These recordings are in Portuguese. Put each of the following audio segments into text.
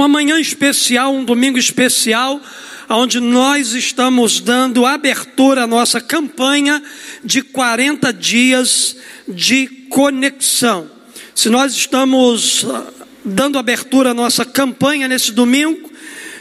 uma manhã especial, um domingo especial, onde nós estamos dando abertura à nossa campanha de 40 dias de conexão. Se nós estamos ah, dando abertura à nossa campanha nesse domingo,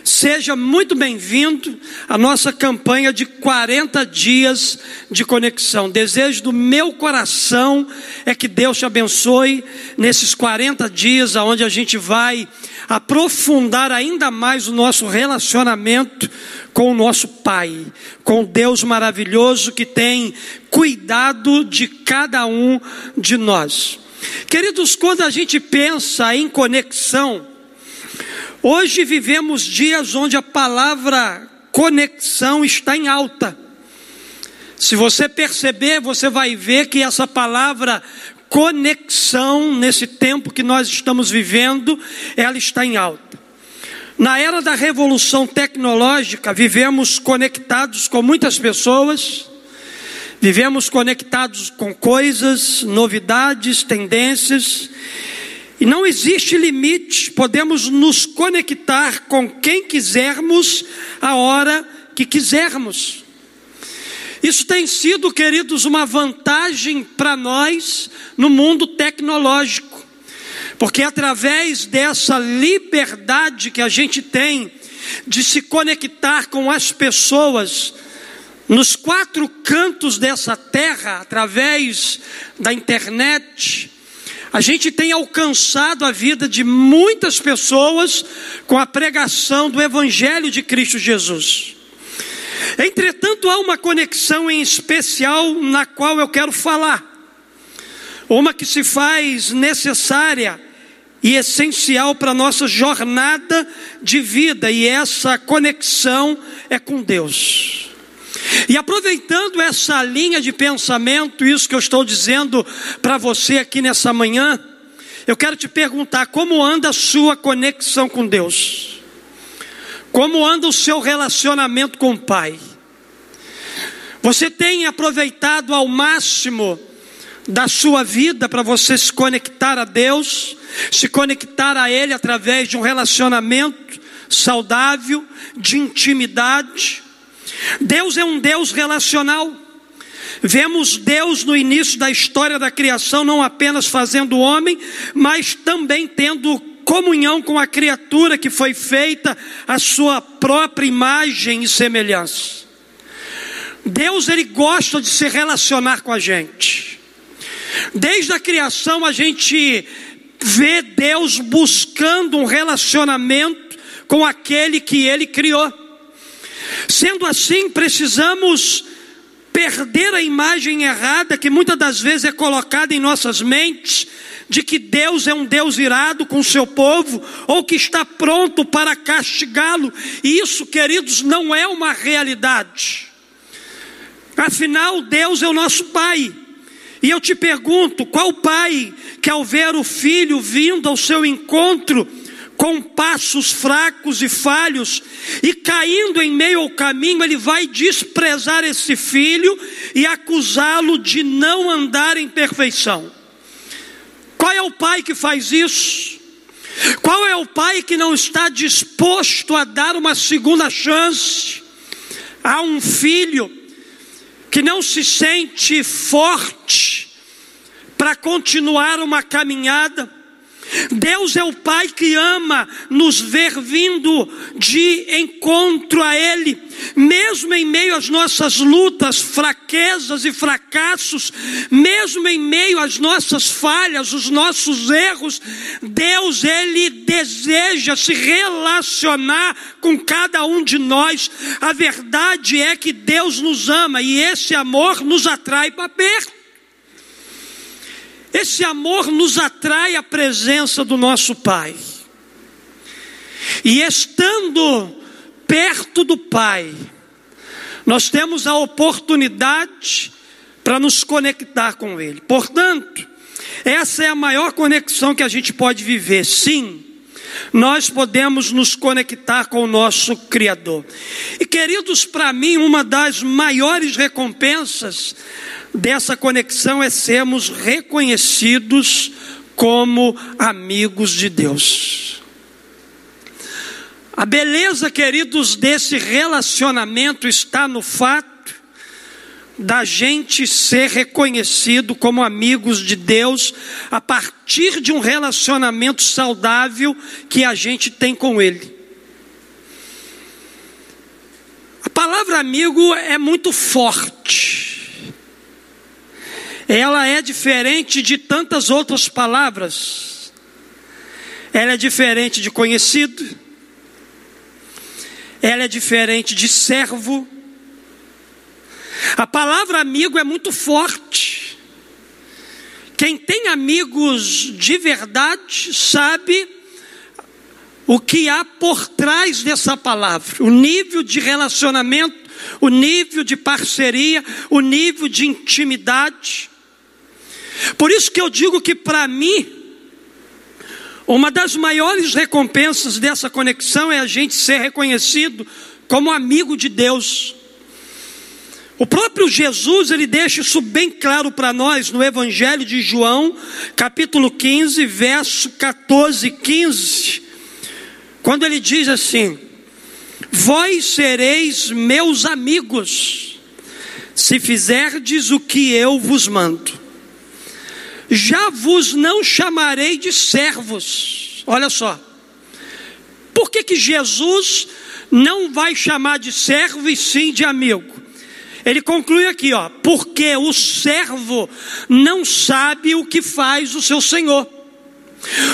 Seja muito bem-vindo à nossa campanha de 40 dias de conexão. Desejo do meu coração é que Deus te abençoe nesses 40 dias, onde a gente vai aprofundar ainda mais o nosso relacionamento com o nosso Pai, com Deus maravilhoso que tem cuidado de cada um de nós. Queridos, quando a gente pensa em conexão, Hoje vivemos dias onde a palavra conexão está em alta. Se você perceber, você vai ver que essa palavra conexão, nesse tempo que nós estamos vivendo, ela está em alta. Na era da revolução tecnológica, vivemos conectados com muitas pessoas, vivemos conectados com coisas, novidades, tendências, e não existe limite, podemos nos conectar com quem quisermos, a hora que quisermos. Isso tem sido, queridos, uma vantagem para nós no mundo tecnológico, porque através dessa liberdade que a gente tem de se conectar com as pessoas nos quatro cantos dessa terra, através da internet, a gente tem alcançado a vida de muitas pessoas com a pregação do Evangelho de Cristo Jesus. Entretanto, há uma conexão em especial na qual eu quero falar, uma que se faz necessária e essencial para a nossa jornada de vida, e essa conexão é com Deus. E aproveitando essa linha de pensamento, isso que eu estou dizendo para você aqui nessa manhã, eu quero te perguntar como anda a sua conexão com Deus? Como anda o seu relacionamento com o Pai? Você tem aproveitado ao máximo da sua vida para você se conectar a Deus, se conectar a Ele através de um relacionamento saudável, de intimidade? Deus é um Deus relacional. Vemos Deus no início da história da criação, não apenas fazendo o homem, mas também tendo comunhão com a criatura que foi feita à sua própria imagem e semelhança. Deus ele gosta de se relacionar com a gente. Desde a criação a gente vê Deus buscando um relacionamento com aquele que ele criou. Sendo assim, precisamos perder a imagem errada que muitas das vezes é colocada em nossas mentes de que Deus é um Deus irado com o seu povo ou que está pronto para castigá-lo. E isso, queridos, não é uma realidade. Afinal, Deus é o nosso Pai. E eu te pergunto: qual pai que ao ver o filho vindo ao seu encontro, com passos fracos e falhos, e caindo em meio ao caminho, ele vai desprezar esse filho e acusá-lo de não andar em perfeição. Qual é o pai que faz isso? Qual é o pai que não está disposto a dar uma segunda chance a um filho que não se sente forte para continuar uma caminhada? Deus é o Pai que ama nos ver vindo de encontro a Ele, mesmo em meio às nossas lutas, fraquezas e fracassos, mesmo em meio às nossas falhas, os nossos erros, Deus, Ele deseja se relacionar com cada um de nós. A verdade é que Deus nos ama e esse amor nos atrai para perto. Esse amor nos atrai à presença do nosso Pai. E estando perto do Pai, nós temos a oportunidade para nos conectar com Ele. Portanto, essa é a maior conexão que a gente pode viver. Sim, nós podemos nos conectar com o nosso Criador. E queridos, para mim, uma das maiores recompensas dessa conexão é sermos reconhecidos como amigos de Deus. A beleza, queridos, desse relacionamento está no fato da gente ser reconhecido como amigos de Deus a partir de um relacionamento saudável que a gente tem com Ele. A palavra amigo é muito forte. Ela é diferente de tantas outras palavras. Ela é diferente de conhecido. Ela é diferente de servo a palavra amigo é muito forte. Quem tem amigos de verdade sabe o que há por trás dessa palavra, o nível de relacionamento, o nível de parceria, o nível de intimidade. Por isso que eu digo que para mim, uma das maiores recompensas dessa conexão é a gente ser reconhecido como amigo de Deus. O próprio Jesus, ele deixa isso bem claro para nós no Evangelho de João, capítulo 15, verso 14 e 15, quando ele diz assim: Vós sereis meus amigos, se fizerdes o que eu vos mando. Já vos não chamarei de servos. Olha só. Por que que Jesus não vai chamar de servo e sim de amigo? Ele conclui aqui, ó, porque o servo não sabe o que faz o seu senhor.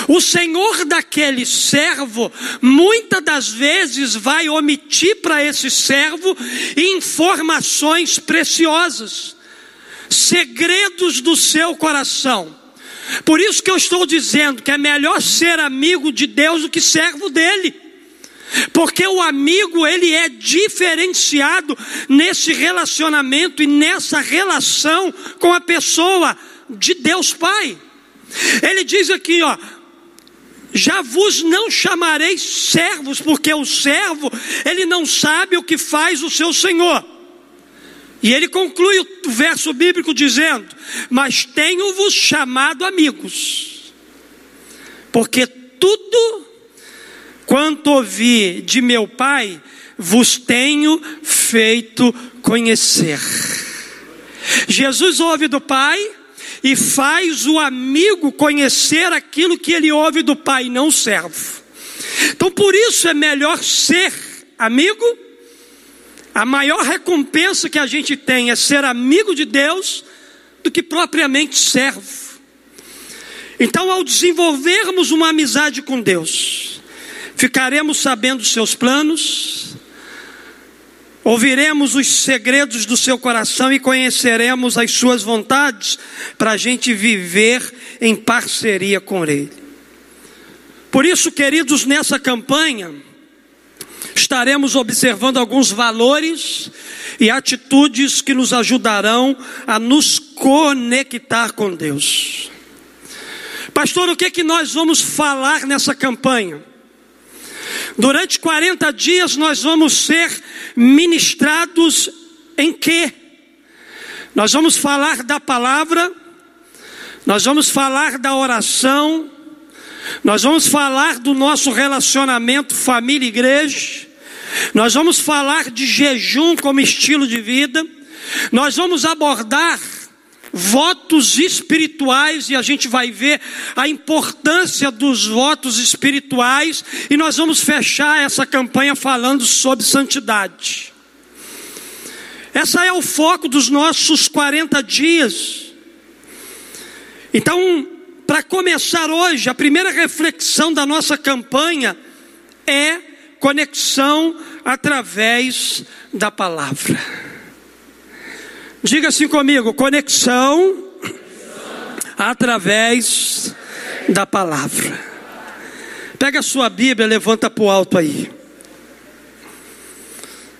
O senhor daquele servo, muitas das vezes, vai omitir para esse servo informações preciosas, segredos do seu coração. Por isso que eu estou dizendo que é melhor ser amigo de Deus do que servo dele. Porque o amigo, ele é diferenciado nesse relacionamento e nessa relação com a pessoa de Deus Pai. Ele diz aqui, ó, já vos não chamarei servos, porque o servo, ele não sabe o que faz o seu senhor. E ele conclui o verso bíblico dizendo: Mas tenho-vos chamado amigos, porque tudo Quanto ouvi de meu Pai, vos tenho feito conhecer. Jesus ouve do Pai e faz o amigo conhecer aquilo que ele ouve do Pai, não o servo. Então, por isso é melhor ser amigo. A maior recompensa que a gente tem é ser amigo de Deus do que propriamente servo. Então, ao desenvolvermos uma amizade com Deus, ficaremos sabendo seus planos, ouviremos os segredos do seu coração e conheceremos as suas vontades para a gente viver em parceria com Ele. Por isso, queridos, nessa campanha, estaremos observando alguns valores e atitudes que nos ajudarão a nos conectar com Deus. Pastor, o que é que nós vamos falar nessa campanha? Durante 40 dias nós vamos ser ministrados em quê? Nós vamos falar da palavra, nós vamos falar da oração, nós vamos falar do nosso relacionamento família-igreja, nós vamos falar de jejum como estilo de vida, nós vamos abordar votos espirituais, e a gente vai ver a importância dos votos espirituais, e nós vamos fechar essa campanha falando sobre santidade. Essa é o foco dos nossos 40 dias. Então, para começar hoje, a primeira reflexão da nossa campanha é conexão através da palavra. Diga assim comigo: conexão através da palavra. Pega a sua Bíblia, levanta para o alto aí.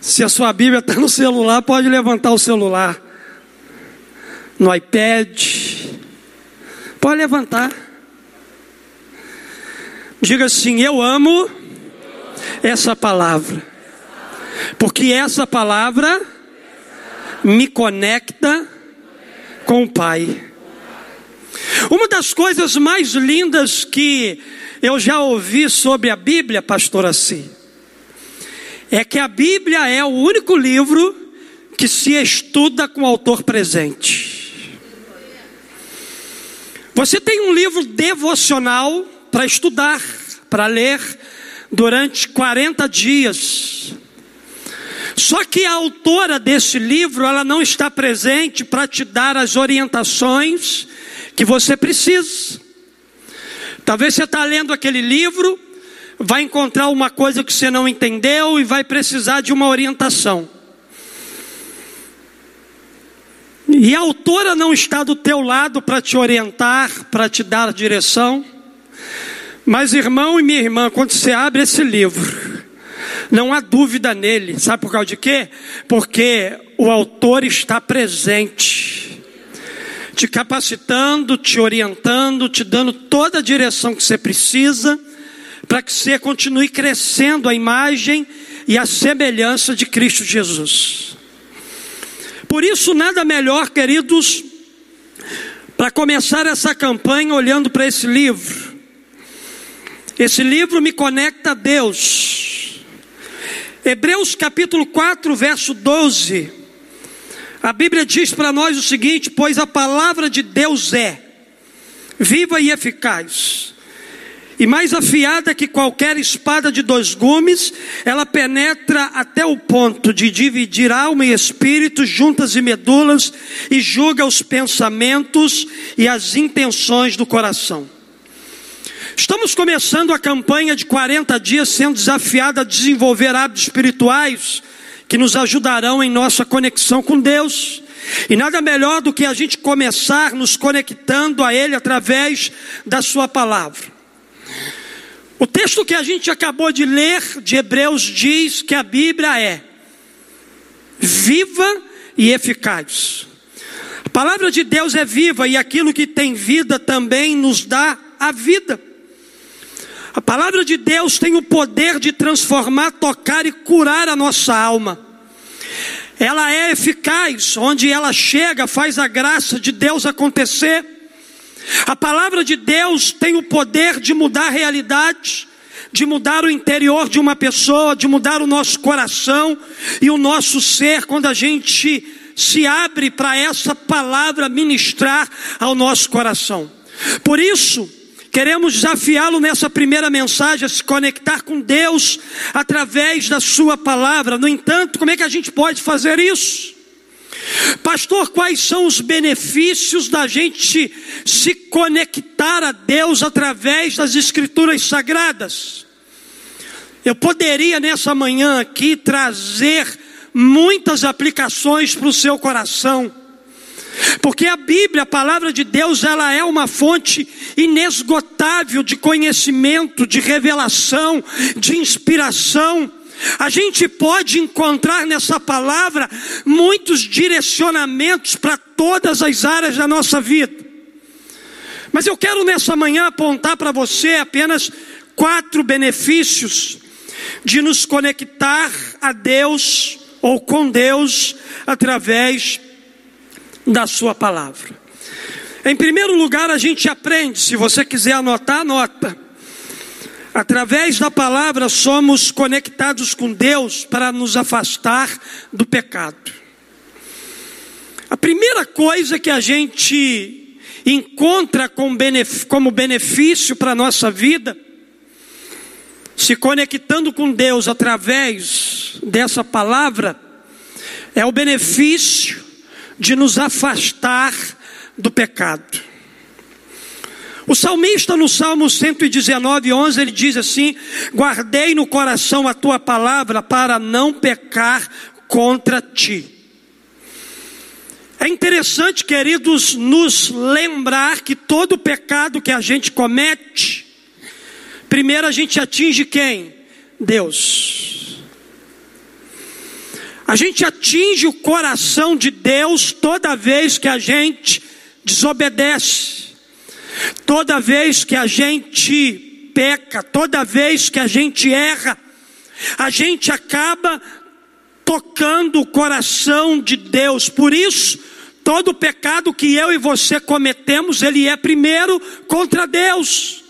Se a sua Bíblia está no celular, pode levantar o celular. No iPad. Pode levantar. Diga assim: Eu amo essa palavra. Porque essa palavra me conecta com o Pai. Uma das coisas mais lindas que eu já ouvi sobre a Bíblia, pastor assim, é que a Bíblia é o único livro que se estuda com o autor presente. Você tem um livro devocional para estudar, para ler durante 40 dias. Só que a autora desse livro, ela não está presente para te dar as orientações que você precisa. Talvez você está lendo aquele livro, vai encontrar uma coisa que você não entendeu e vai precisar de uma orientação. E a autora não está do teu lado para te orientar, para te dar direção. Mas irmão e minha irmã, quando você abre esse livro, não há dúvida nele. Sabe por causa de quê? Porque o autor está presente, te capacitando, te orientando, te dando toda a direção que você precisa para que você continue crescendo a imagem e a semelhança de Cristo Jesus. Por isso, nada melhor, queridos, para começar essa campanha olhando para esse livro. Esse livro me conecta a Deus. Hebreus capítulo 4, verso 12. A Bíblia diz para nós o seguinte: Pois a palavra de Deus é viva e eficaz e mais afiada que qualquer espada de dois gumes, ela penetra até o ponto de dividir alma e espírito, juntas e medulas, e julga os pensamentos e as intenções do coração. Estamos começando a campanha de 40 dias sendo desafiada a desenvolver hábitos espirituais que nos ajudarão em nossa conexão com Deus. E nada melhor do que a gente começar nos conectando a Ele através da Sua palavra. O texto que a gente acabou de ler de Hebreus diz que a Bíblia é viva e eficaz. A palavra de Deus é viva e aquilo que tem vida também nos dá a vida. A palavra de Deus tem o poder de transformar, tocar e curar a nossa alma. Ela é eficaz, onde ela chega, faz a graça de Deus acontecer. A palavra de Deus tem o poder de mudar a realidade, de mudar o interior de uma pessoa, de mudar o nosso coração e o nosso ser quando a gente se abre para essa palavra ministrar ao nosso coração. Por isso, queremos desafiá-lo nessa primeira mensagem a se conectar com Deus através da Sua palavra. No entanto, como é que a gente pode fazer isso? Pastor, quais são os benefícios da gente se conectar a Deus através das Escrituras Sagradas? Eu poderia nessa manhã aqui trazer muitas aplicações para o seu coração. Porque a Bíblia, a palavra de Deus, ela é uma fonte inesgotável de conhecimento, de revelação, de inspiração. A gente pode encontrar nessa palavra muitos direcionamentos para todas as áreas da nossa vida. Mas eu quero nessa manhã apontar para você apenas quatro benefícios de nos conectar a Deus ou com Deus através da Sua palavra. Em primeiro lugar, a gente aprende, se você quiser anotar, anota Através da palavra somos conectados com Deus para nos afastar do pecado. A primeira coisa que a gente encontra como benefício para a nossa vida, se conectando com Deus através dessa palavra, é o benefício de nos afastar do pecado. O salmista no Salmo 119, 11, ele diz assim: Guardei no coração a tua palavra para não pecar contra ti. É interessante, queridos, nos lembrar que todo pecado que a gente comete, primeiro a gente atinge quem? Deus. A gente atinge o coração de Deus toda vez que a gente desobedece. Toda vez que a gente peca, toda vez que a gente erra, a gente acaba tocando o coração de Deus. Por isso, todo pecado que eu e você cometemos, ele é primeiro contra Deus.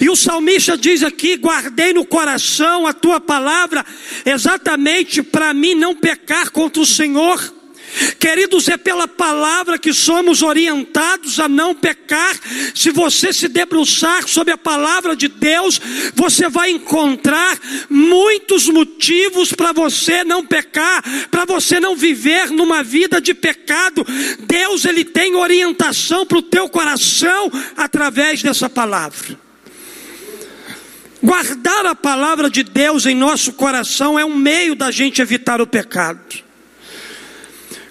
E o salmista diz aqui: guardei no coração a tua palavra, exatamente para mim não pecar contra o Senhor. Queridos, é pela palavra que somos orientados a não pecar. Se você se debruçar sobre a palavra de Deus, você vai encontrar muitos motivos para você não pecar, para você não viver numa vida de pecado. Deus ele tem orientação para o teu coração através dessa palavra. Guardar a palavra de Deus em nosso coração é um meio da gente evitar o pecado.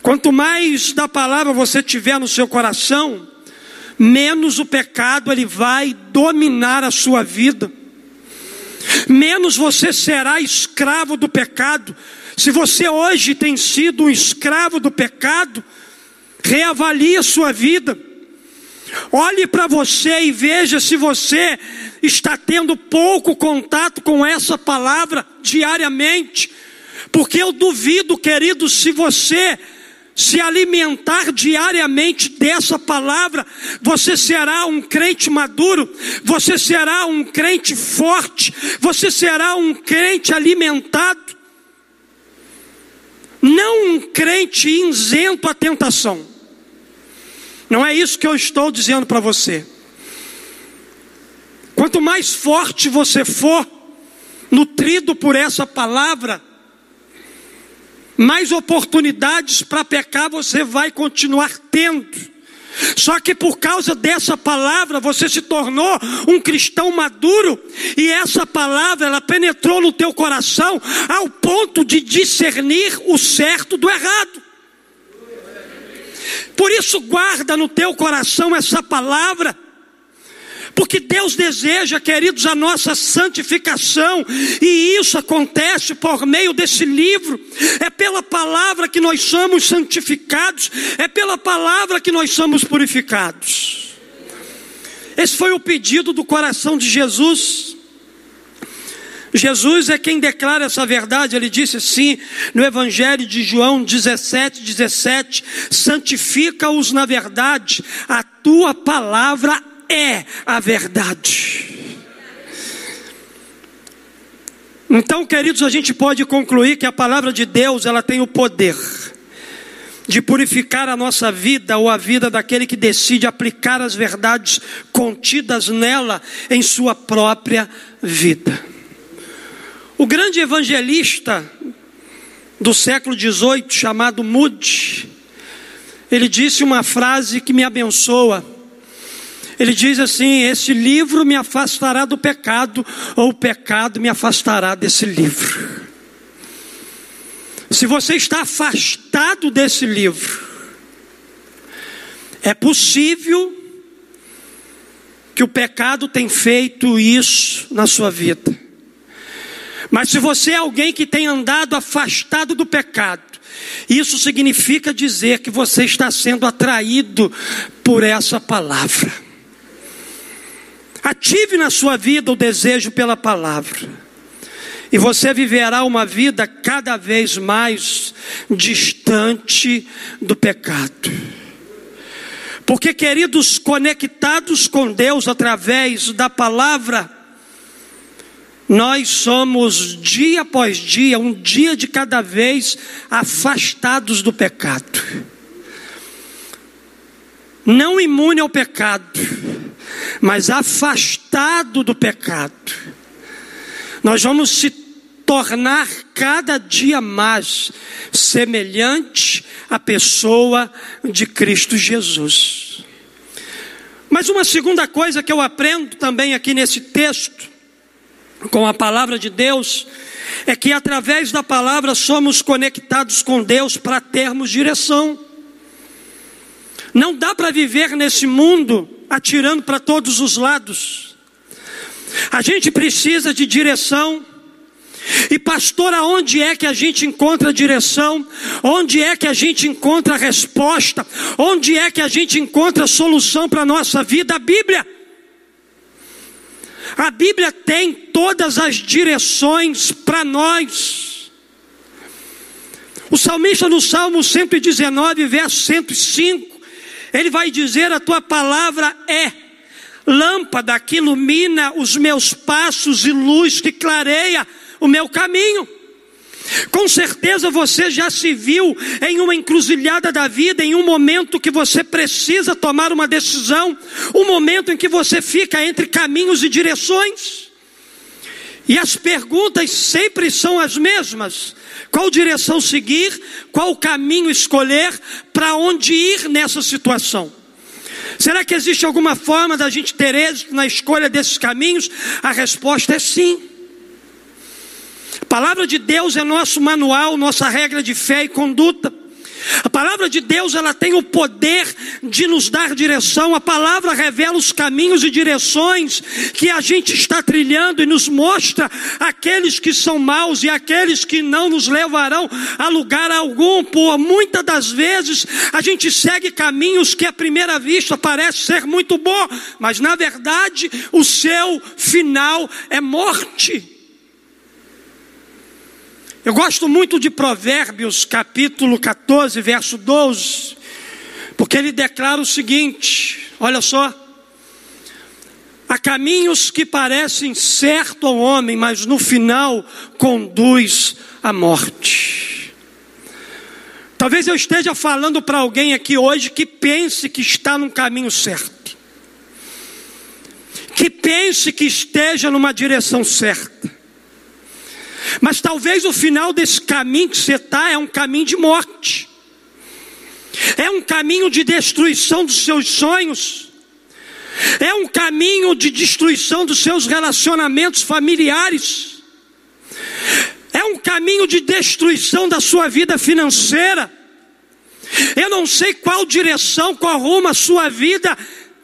Quanto mais da palavra você tiver no seu coração, menos o pecado ele vai dominar a sua vida. Menos você será escravo do pecado. Se você hoje tem sido um escravo do pecado, reavalie a sua vida. Olhe para você e veja se você está tendo pouco contato com essa palavra diariamente. Porque eu duvido, querido, se você se alimentar diariamente dessa palavra, você será um crente maduro, você será um crente forte, você será um crente alimentado, não um crente isento à tentação. Não é isso que eu estou dizendo para você. Quanto mais forte você for, nutrido por essa palavra, mais oportunidades para pecar você vai continuar tendo. Só que por causa dessa palavra você se tornou um cristão maduro e essa palavra ela penetrou no teu coração ao ponto de discernir o certo do errado. Por isso guarda no teu coração essa palavra porque Deus deseja, queridos, a nossa santificação, e isso acontece por meio desse livro. É pela palavra que nós somos santificados, é pela palavra que nós somos purificados. Esse foi o pedido do coração de Jesus. Jesus é quem declara essa verdade, ele disse assim no Evangelho de João 17, 17: santifica-os na verdade, a tua palavra é a verdade. Então, queridos, a gente pode concluir que a palavra de Deus, ela tem o poder de purificar a nossa vida ou a vida daquele que decide aplicar as verdades contidas nela em sua própria vida. O grande evangelista do século XVIII, chamado Moody, ele disse uma frase que me abençoa. Ele diz assim: Esse livro me afastará do pecado, ou o pecado me afastará desse livro. Se você está afastado desse livro, é possível que o pecado tenha feito isso na sua vida. Mas se você é alguém que tem andado afastado do pecado, isso significa dizer que você está sendo atraído por essa palavra. Ative na sua vida o desejo pela palavra. E você viverá uma vida cada vez mais distante do pecado. Porque, queridos, conectados com Deus através da palavra, nós somos dia após dia, um dia de cada vez, afastados do pecado. Não imune ao pecado mas afastado do pecado. Nós vamos se tornar cada dia mais semelhante à pessoa de Cristo Jesus. Mas uma segunda coisa que eu aprendo também aqui nesse texto, com a palavra de Deus, é que através da palavra somos conectados com Deus para termos direção. Não dá para viver nesse mundo atirando para todos os lados. A gente precisa de direção. E pastor, aonde é que a gente encontra direção? Onde é que a gente encontra resposta? Onde é que a gente encontra solução para a nossa vida? A Bíblia. A Bíblia tem todas as direções para nós. O salmista no Salmo 119, verso 105, ele vai dizer: A tua palavra é lâmpada que ilumina os meus passos e luz que clareia o meu caminho. Com certeza você já se viu em uma encruzilhada da vida, em um momento que você precisa tomar uma decisão, um momento em que você fica entre caminhos e direções. E as perguntas sempre são as mesmas: qual direção seguir, qual caminho escolher, para onde ir nessa situação? Será que existe alguma forma da gente ter êxito na escolha desses caminhos? A resposta é sim. A palavra de Deus é nosso manual, nossa regra de fé e conduta. A palavra de Deus, ela tem o poder de nos dar direção. A palavra revela os caminhos e direções que a gente está trilhando e nos mostra aqueles que são maus e aqueles que não nos levarão a lugar algum. Por muitas das vezes a gente segue caminhos que à primeira vista parece ser muito bom, mas na verdade o seu final é morte. Eu gosto muito de Provérbios, capítulo 14, verso 12, porque ele declara o seguinte: olha só. Há caminhos que parecem certo ao homem, mas no final conduz à morte. Talvez eu esteja falando para alguém aqui hoje que pense que está num caminho certo, que pense que esteja numa direção certa. Mas talvez o final desse caminho que você está é um caminho de morte, é um caminho de destruição dos seus sonhos, é um caminho de destruição dos seus relacionamentos familiares, é um caminho de destruição da sua vida financeira. Eu não sei qual direção, qual rumo a sua vida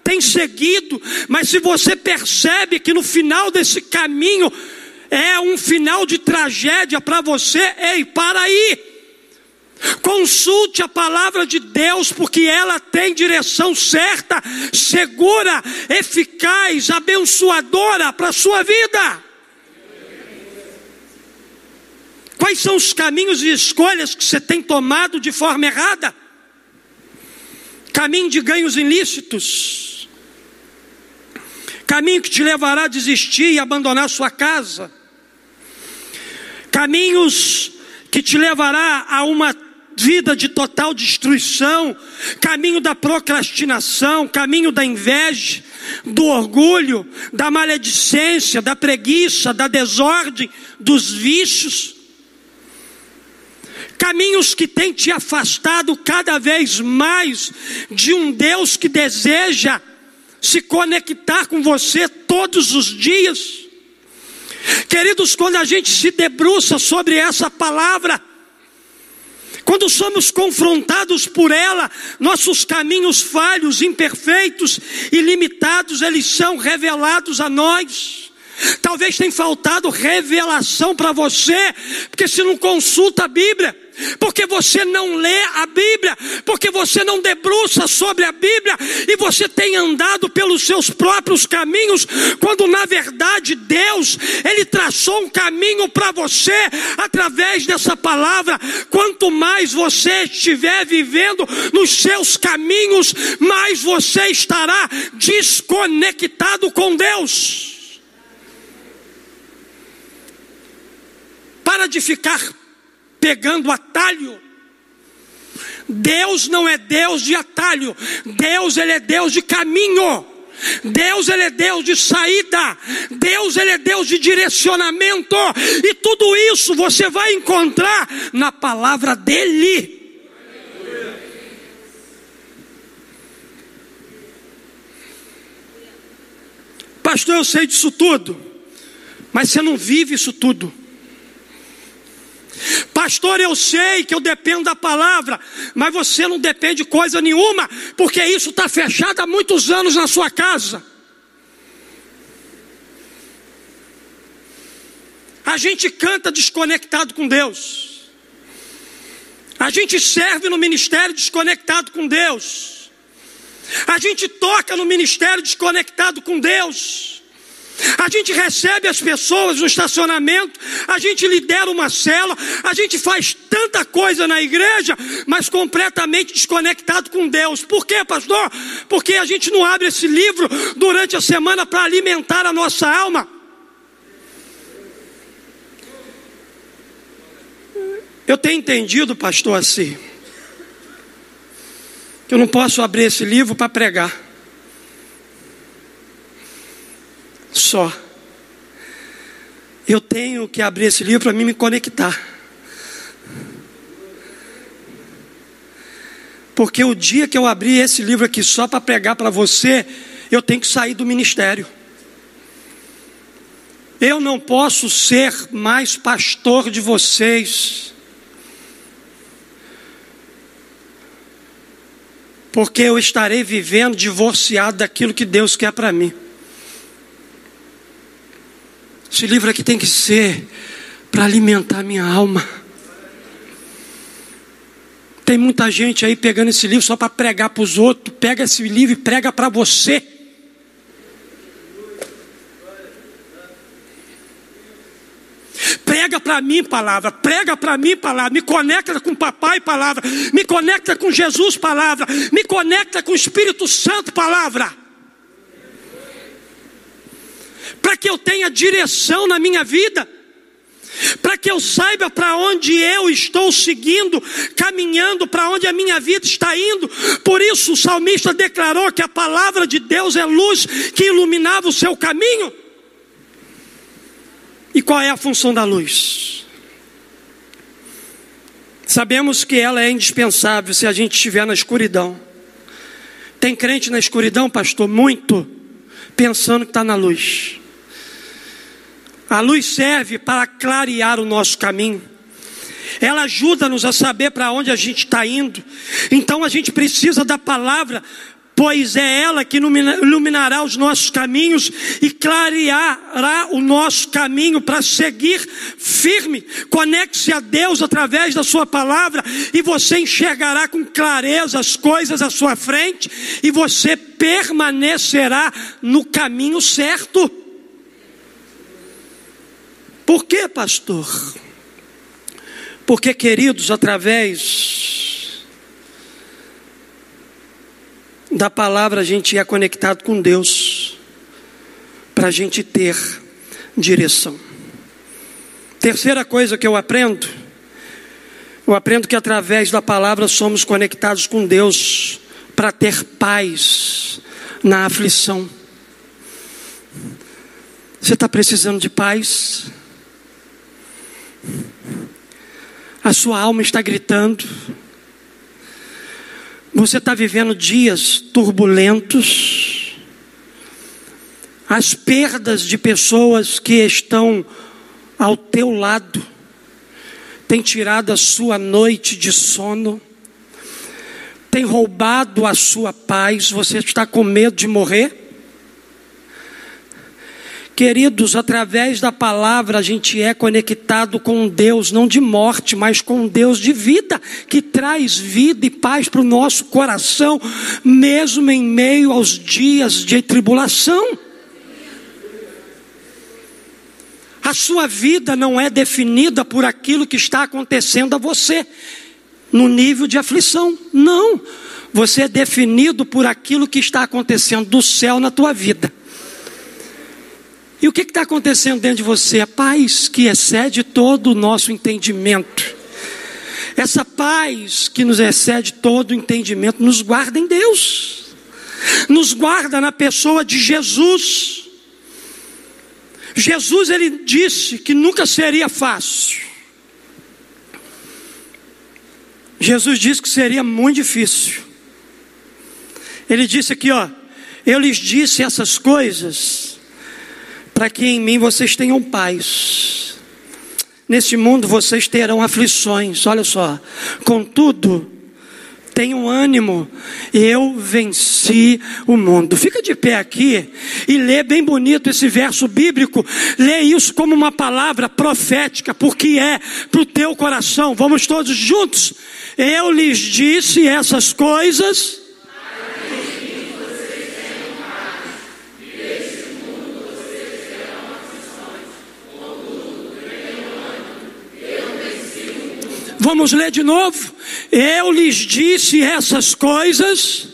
tem seguido, mas se você percebe que no final desse caminho é um final de tragédia para você, ei, para aí. Consulte a palavra de Deus, porque ela tem direção certa, segura, eficaz, abençoadora para a sua vida. Quais são os caminhos e escolhas que você tem tomado de forma errada? Caminho de ganhos ilícitos, caminho que te levará a desistir e abandonar sua casa caminhos que te levará a uma vida de total destruição, caminho da procrastinação, caminho da inveja, do orgulho, da maledicência, da preguiça, da desordem, dos vícios. Caminhos que têm te afastado cada vez mais de um Deus que deseja se conectar com você todos os dias. Queridos, quando a gente se debruça sobre essa palavra, quando somos confrontados por ela, nossos caminhos falhos, imperfeitos e limitados, eles são revelados a nós. Talvez tenha faltado revelação para você, porque se não consulta a Bíblia, porque você não lê a Bíblia, porque você não debruça sobre a Bíblia e você tem andado pelos seus próprios caminhos, quando na verdade Deus, Ele traçou um caminho para você através dessa palavra. Quanto mais você estiver vivendo nos seus caminhos, mais você estará desconectado com Deus. Para de ficar pegando atalho. Deus não é Deus de atalho, Deus ele é Deus de caminho. Deus ele é Deus de saída, Deus ele é Deus de direcionamento, e tudo isso você vai encontrar na palavra dele. Pastor, eu sei disso tudo, mas você não vive isso tudo. Pastor, eu sei que eu dependo da palavra, mas você não depende de coisa nenhuma, porque isso está fechado há muitos anos na sua casa. A gente canta desconectado com Deus. A gente serve no ministério desconectado com Deus. A gente toca no ministério desconectado com Deus. A gente recebe as pessoas no estacionamento, a gente lidera uma cela, a gente faz tanta coisa na igreja, mas completamente desconectado com Deus. Por quê, pastor? Porque a gente não abre esse livro durante a semana para alimentar a nossa alma. Eu tenho entendido, pastor, assim, que eu não posso abrir esse livro para pregar. Só. Eu tenho que abrir esse livro para mim me conectar. Porque o dia que eu abrir esse livro aqui só para pregar para você, eu tenho que sair do ministério. Eu não posso ser mais pastor de vocês. Porque eu estarei vivendo divorciado daquilo que Deus quer para mim. Esse livro aqui tem que ser para alimentar minha alma. Tem muita gente aí pegando esse livro só para pregar para os outros. Pega esse livro e prega para você. Prega para mim palavra, prega para mim palavra, me conecta com papai palavra, me conecta com Jesus palavra, me conecta com o Espírito Santo palavra para que eu tenha direção na minha vida, para que eu saiba para onde eu estou seguindo, caminhando, para onde a minha vida está indo. Por isso o salmista declarou que a palavra de Deus é luz que iluminava o seu caminho. E qual é a função da luz? Sabemos que ela é indispensável se a gente estiver na escuridão. Tem crente na escuridão, pastor? Muito, pensando que está na luz. A luz serve para clarear o nosso caminho. Ela ajuda-nos a saber para onde a gente está indo. Então a gente precisa da palavra, pois é ela que iluminará os nossos caminhos e clareará o nosso caminho para seguir firme. Conecte-se a Deus através da Sua palavra e você enxergará com clareza as coisas à sua frente e você permanecerá no caminho certo. Por que, pastor? Porque, queridos, através da palavra a gente é conectado com Deus, para a gente ter direção. Terceira coisa que eu aprendo, eu aprendo que através da palavra somos conectados com Deus para ter paz na aflição. Você está precisando de paz? A sua alma está gritando. Você está vivendo dias turbulentos. As perdas de pessoas que estão ao teu lado têm tirado a sua noite de sono, tem roubado a sua paz. Você está com medo de morrer? Queridos, através da palavra a gente é conectado com Deus, não de morte, mas com Deus de vida, que traz vida e paz para o nosso coração, mesmo em meio aos dias de tribulação. A sua vida não é definida por aquilo que está acontecendo a você, no nível de aflição, não. Você é definido por aquilo que está acontecendo do céu na tua vida. E o que está acontecendo dentro de você? A paz que excede todo o nosso entendimento. Essa paz que nos excede todo o entendimento, nos guarda em Deus, nos guarda na pessoa de Jesus. Jesus, ele disse que nunca seria fácil. Jesus disse que seria muito difícil. Ele disse aqui, ó, eu lhes disse essas coisas para que em mim vocês tenham paz. Neste mundo vocês terão aflições, olha só. Contudo, tenham ânimo, eu venci o mundo. Fica de pé aqui e lê bem bonito esse verso bíblico. Lê isso como uma palavra profética, porque é para o teu coração. Vamos todos juntos. Eu lhes disse essas coisas Vamos ler de novo. Eu lhes disse essas coisas.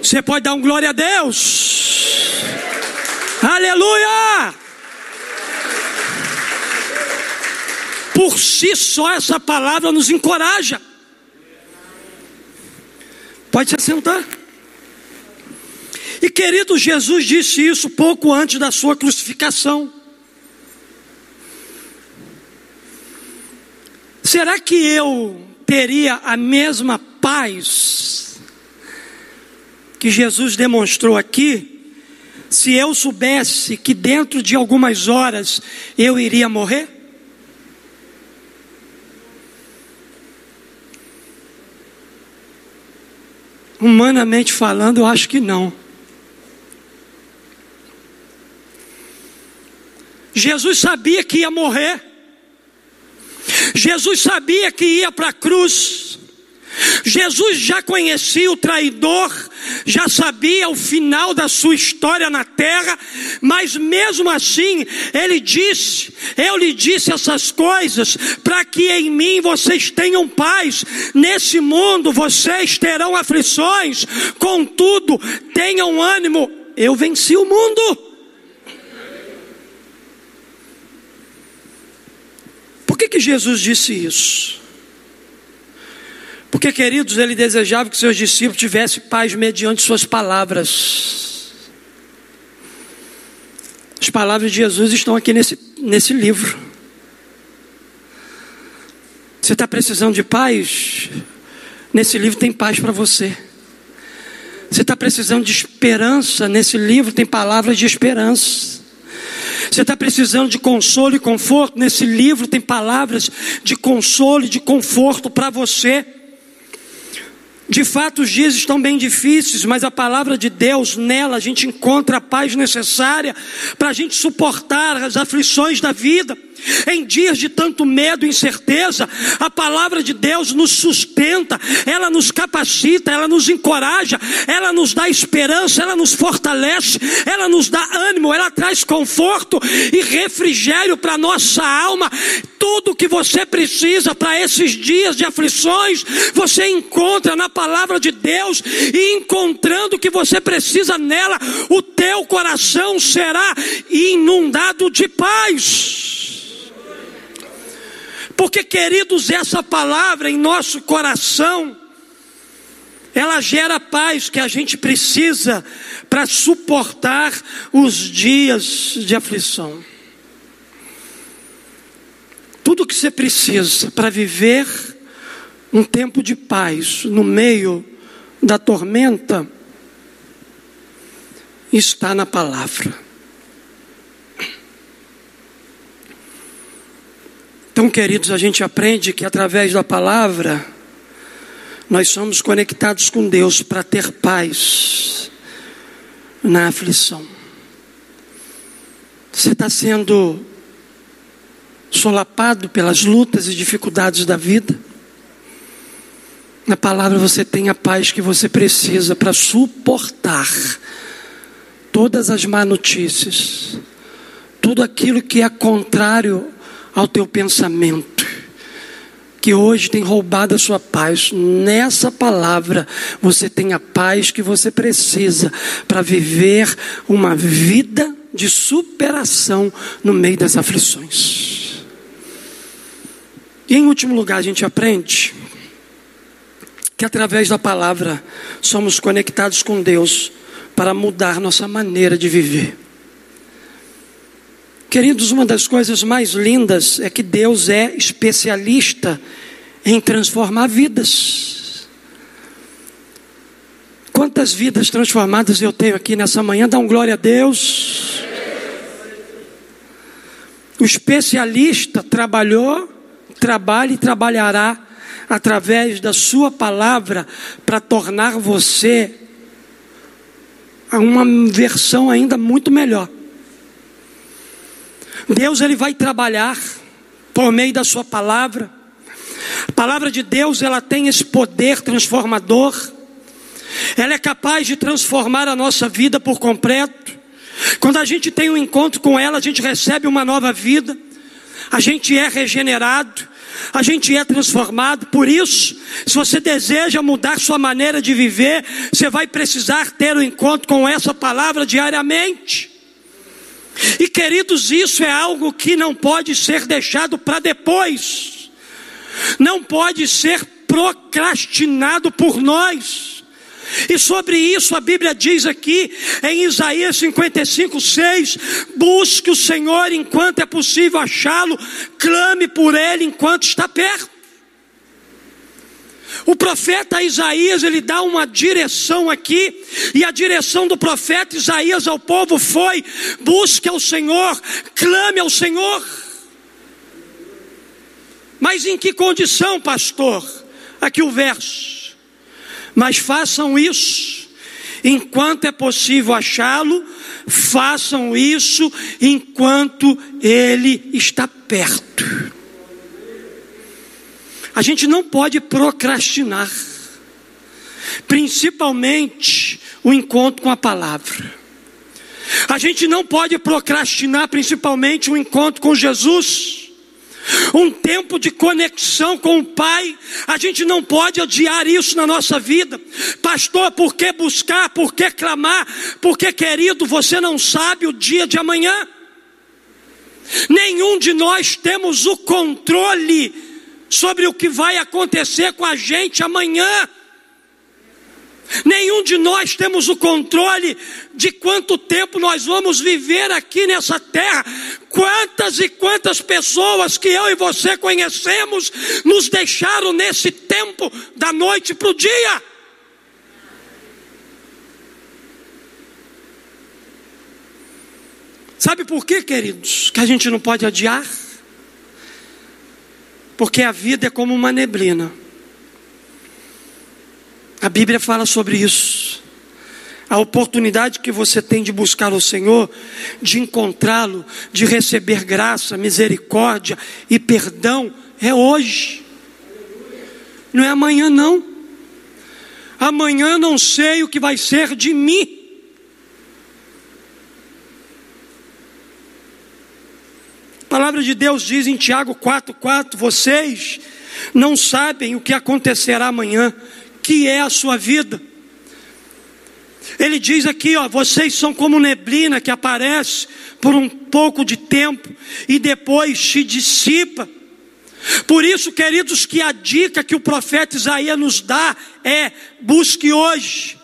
Você pode dar um glória a Deus. Aleluia! Por si só essa palavra nos encoraja. Pode se assentar. E querido, Jesus disse isso pouco antes da sua crucificação. Será que eu teria a mesma paz que Jesus demonstrou aqui, se eu soubesse que dentro de algumas horas eu iria morrer? Humanamente falando, eu acho que não. Jesus sabia que ia morrer. Jesus sabia que ia para a cruz. Jesus já conhecia o traidor, já sabia o final da sua história na terra, mas mesmo assim, ele disse: Eu lhe disse essas coisas para que em mim vocês tenham paz. Nesse mundo vocês terão aflições, contudo, tenham ânimo. Eu venci o mundo. Por que, que Jesus disse isso? Porque, queridos, ele desejava que seus discípulos tivessem paz mediante suas palavras. As palavras de Jesus estão aqui nesse, nesse livro. Você está precisando de paz? Nesse livro tem paz para você. Você está precisando de esperança? Nesse livro tem palavras de esperança. Você está precisando de consolo e conforto? Nesse livro tem palavras de consolo e de conforto para você. De fato, os dias estão bem difíceis, mas a palavra de Deus, nela a gente encontra a paz necessária para a gente suportar as aflições da vida. Em dias de tanto medo e incerteza, a palavra de Deus nos sustenta, ela nos capacita, ela nos encoraja, ela nos dá esperança, ela nos fortalece, ela nos dá ânimo, ela traz conforto e refrigério para nossa alma. Tudo que você precisa para esses dias de aflições, você encontra na palavra de Deus e encontrando o que você precisa nela, o teu coração será inundado de paz. Porque, queridos, essa palavra em nosso coração, ela gera paz que a gente precisa para suportar os dias de aflição. Tudo que você precisa para viver um tempo de paz no meio da tormenta está na palavra. Então, queridos, a gente aprende que através da palavra nós somos conectados com Deus para ter paz na aflição. Você está sendo solapado pelas lutas e dificuldades da vida. Na palavra você tem a paz que você precisa para suportar todas as má notícias, tudo aquilo que é contrário ao teu pensamento, que hoje tem roubado a sua paz. Nessa palavra, você tem a paz que você precisa para viver uma vida de superação no meio das aflições. E em último lugar, a gente aprende que através da palavra somos conectados com Deus para mudar nossa maneira de viver. Queridos, uma das coisas mais lindas é que Deus é especialista em transformar vidas. Quantas vidas transformadas eu tenho aqui nessa manhã? Dá um glória a Deus. O especialista trabalhou, trabalha e trabalhará através da Sua palavra para tornar você uma versão ainda muito melhor. Deus ele vai trabalhar por meio da sua palavra. A palavra de Deus ela tem esse poder transformador. ela é capaz de transformar a nossa vida por completo. Quando a gente tem um encontro com ela, a gente recebe uma nova vida, a gente é regenerado, a gente é transformado. Por isso, se você deseja mudar sua maneira de viver, você vai precisar ter um encontro com essa palavra diariamente. E queridos, isso é algo que não pode ser deixado para depois, não pode ser procrastinado por nós. E sobre isso a Bíblia diz aqui em Isaías 55, 6: busque o Senhor enquanto é possível achá-lo, clame por ele enquanto está perto. O profeta Isaías, ele dá uma direção aqui, e a direção do profeta Isaías ao povo foi: busque ao Senhor, clame ao Senhor. Mas em que condição, pastor? Aqui o verso mas façam isso enquanto é possível achá-lo, façam isso enquanto ele está perto. A gente não pode procrastinar, principalmente o encontro com a palavra. A gente não pode procrastinar, principalmente o encontro com Jesus um tempo de conexão com o Pai. A gente não pode adiar isso na nossa vida. Pastor, por que buscar? Por que clamar? Porque, querido, você não sabe o dia de amanhã. Nenhum de nós temos o controle sobre o que vai acontecer com a gente amanhã. Nenhum de nós temos o controle de quanto tempo nós vamos viver aqui nessa terra. Quantas e quantas pessoas que eu e você conhecemos nos deixaram nesse tempo da noite para o dia. Sabe por quê, queridos, que a gente não pode adiar? Porque a vida é como uma neblina a Bíblia fala sobre isso. A oportunidade que você tem de buscar o Senhor, de encontrá-lo, de receber graça, misericórdia e perdão, é hoje. Não é amanhã, não. Amanhã não sei o que vai ser de mim. Palavra de Deus diz em Tiago 4,4: vocês não sabem o que acontecerá amanhã que é a sua vida. Ele diz aqui, ó, vocês são como neblina que aparece por um pouco de tempo e depois se dissipa. Por isso, queridos, que a dica que o profeta Isaías nos dá é: busque hoje,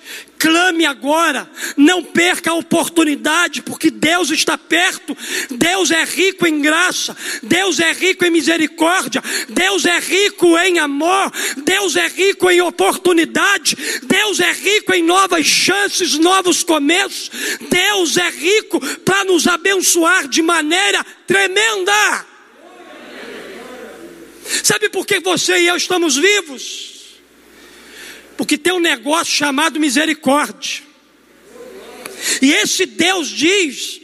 clame agora, não perca a oportunidade, porque Deus está perto, Deus é rico em graça, Deus é rico em misericórdia, Deus é rico em amor, Deus é rico em oportunidade, Deus é rico em novas chances, novos começos, Deus é rico para nos abençoar de maneira tremenda. Sabe por que você e eu estamos vivos? Porque tem um negócio chamado misericórdia. E esse Deus diz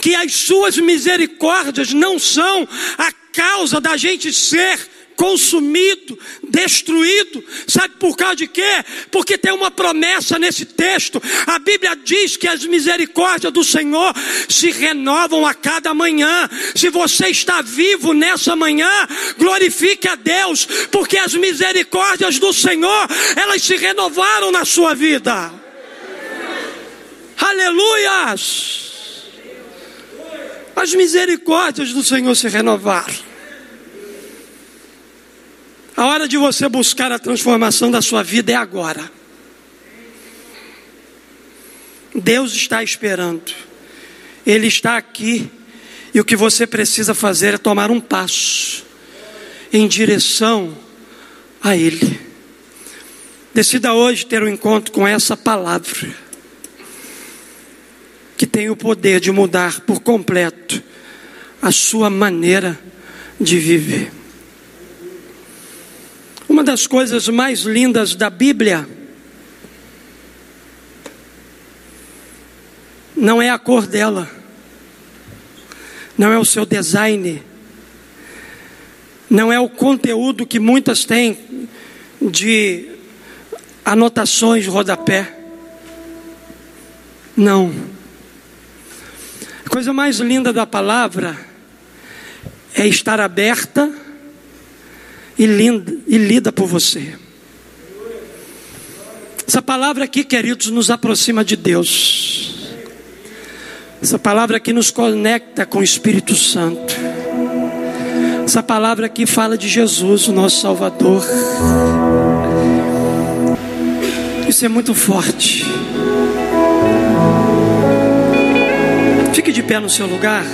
que as suas misericórdias não são a causa da gente ser consumido, destruído. Sabe por causa de quê? Porque tem uma promessa nesse texto. A Bíblia diz que as misericórdias do Senhor se renovam a cada manhã. Se você está vivo nessa manhã, glorifique a Deus, porque as misericórdias do Senhor, elas se renovaram na sua vida. Aleluias! As misericórdias do Senhor se renovaram. A hora de você buscar a transformação da sua vida é agora. Deus está esperando, Ele está aqui, e o que você precisa fazer é tomar um passo em direção a Ele. Decida hoje ter um encontro com essa palavra, que tem o poder de mudar por completo a sua maneira de viver. Uma das coisas mais lindas da Bíblia não é a cor dela, não é o seu design, não é o conteúdo que muitas têm de anotações rodapé. Não. A coisa mais linda da palavra é estar aberta e, linda, e lida por você. Essa palavra aqui, queridos, nos aproxima de Deus. Essa palavra aqui nos conecta com o Espírito Santo. Essa palavra aqui fala de Jesus, o nosso Salvador. Isso é muito forte. Fique de pé no seu lugar.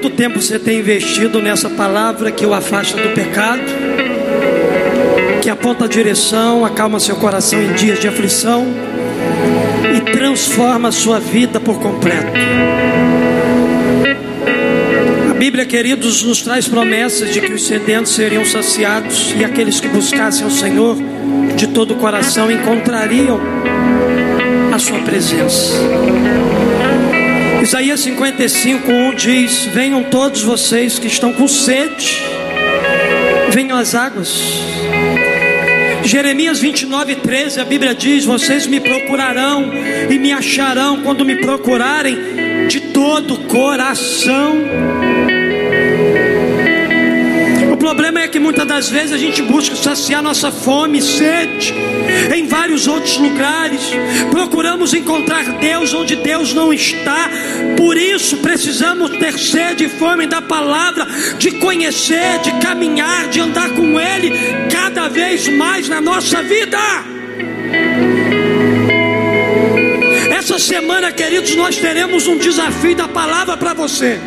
Quanto tempo você tem investido nessa palavra que o afasta do pecado, que aponta a direção, acalma seu coração em dias de aflição e transforma a sua vida por completo? A Bíblia, queridos, nos traz promessas de que os sedentos seriam saciados e aqueles que buscassem o Senhor de todo o coração encontrariam a sua presença. Isaías 55, 1 diz: Venham todos vocês que estão com sede, venham às águas. Jeremias 29, 13, a Bíblia diz: Vocês me procurarão e me acharão quando me procurarem de todo o coração problema é que muitas das vezes a gente busca saciar nossa fome e sede em vários outros lugares. Procuramos encontrar Deus onde Deus não está. Por isso precisamos ter sede e fome da palavra, de conhecer, de caminhar, de andar com Ele cada vez mais na nossa vida. Essa semana, queridos, nós teremos um desafio da palavra para você.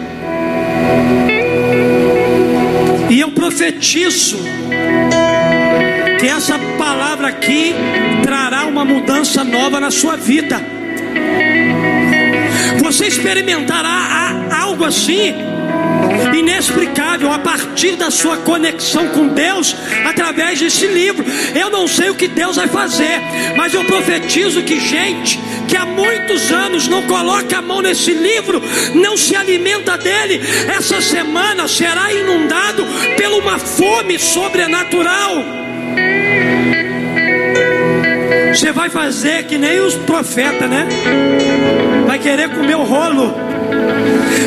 E eu profetizo que essa palavra aqui trará uma mudança nova na sua vida. Você experimentará algo assim inexplicável a partir da sua conexão com Deus através desse livro. Eu não sei o que Deus vai fazer, mas eu profetizo que gente que há muitos anos não coloca a mão nesse livro, não se alimenta dele, essa semana será inundado por uma fome sobrenatural. Você vai fazer que nem os profetas, né? Vai querer comer o rolo,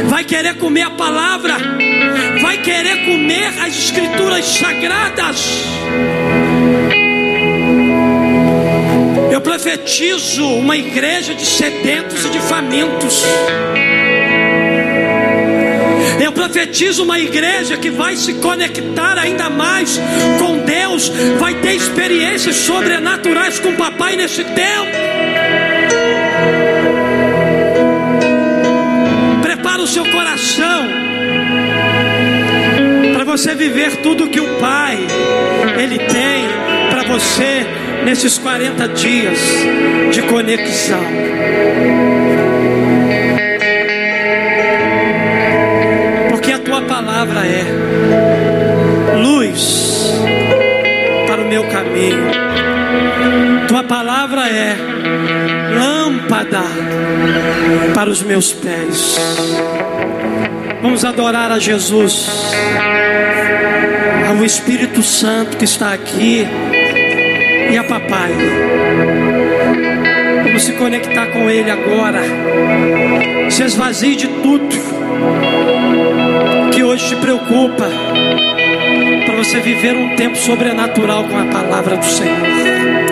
vai querer comer a palavra, vai querer comer as escrituras sagradas. Eu profetizo uma igreja de sedentos e de famintos. Profetizo uma igreja que vai se conectar ainda mais com Deus, vai ter experiências sobrenaturais com o papai nesse tempo. Prepara o seu coração para você viver tudo que o Pai ele tem para você nesses 40 dias de conexão. Palavra é luz para o meu caminho, tua palavra é lâmpada para os meus pés. Vamos adorar a Jesus, ao Espírito Santo que está aqui e a papai. Vamos se conectar com Ele agora. Se esvazie de tudo hoje te preocupa. Para você viver um tempo sobrenatural com a palavra do Senhor.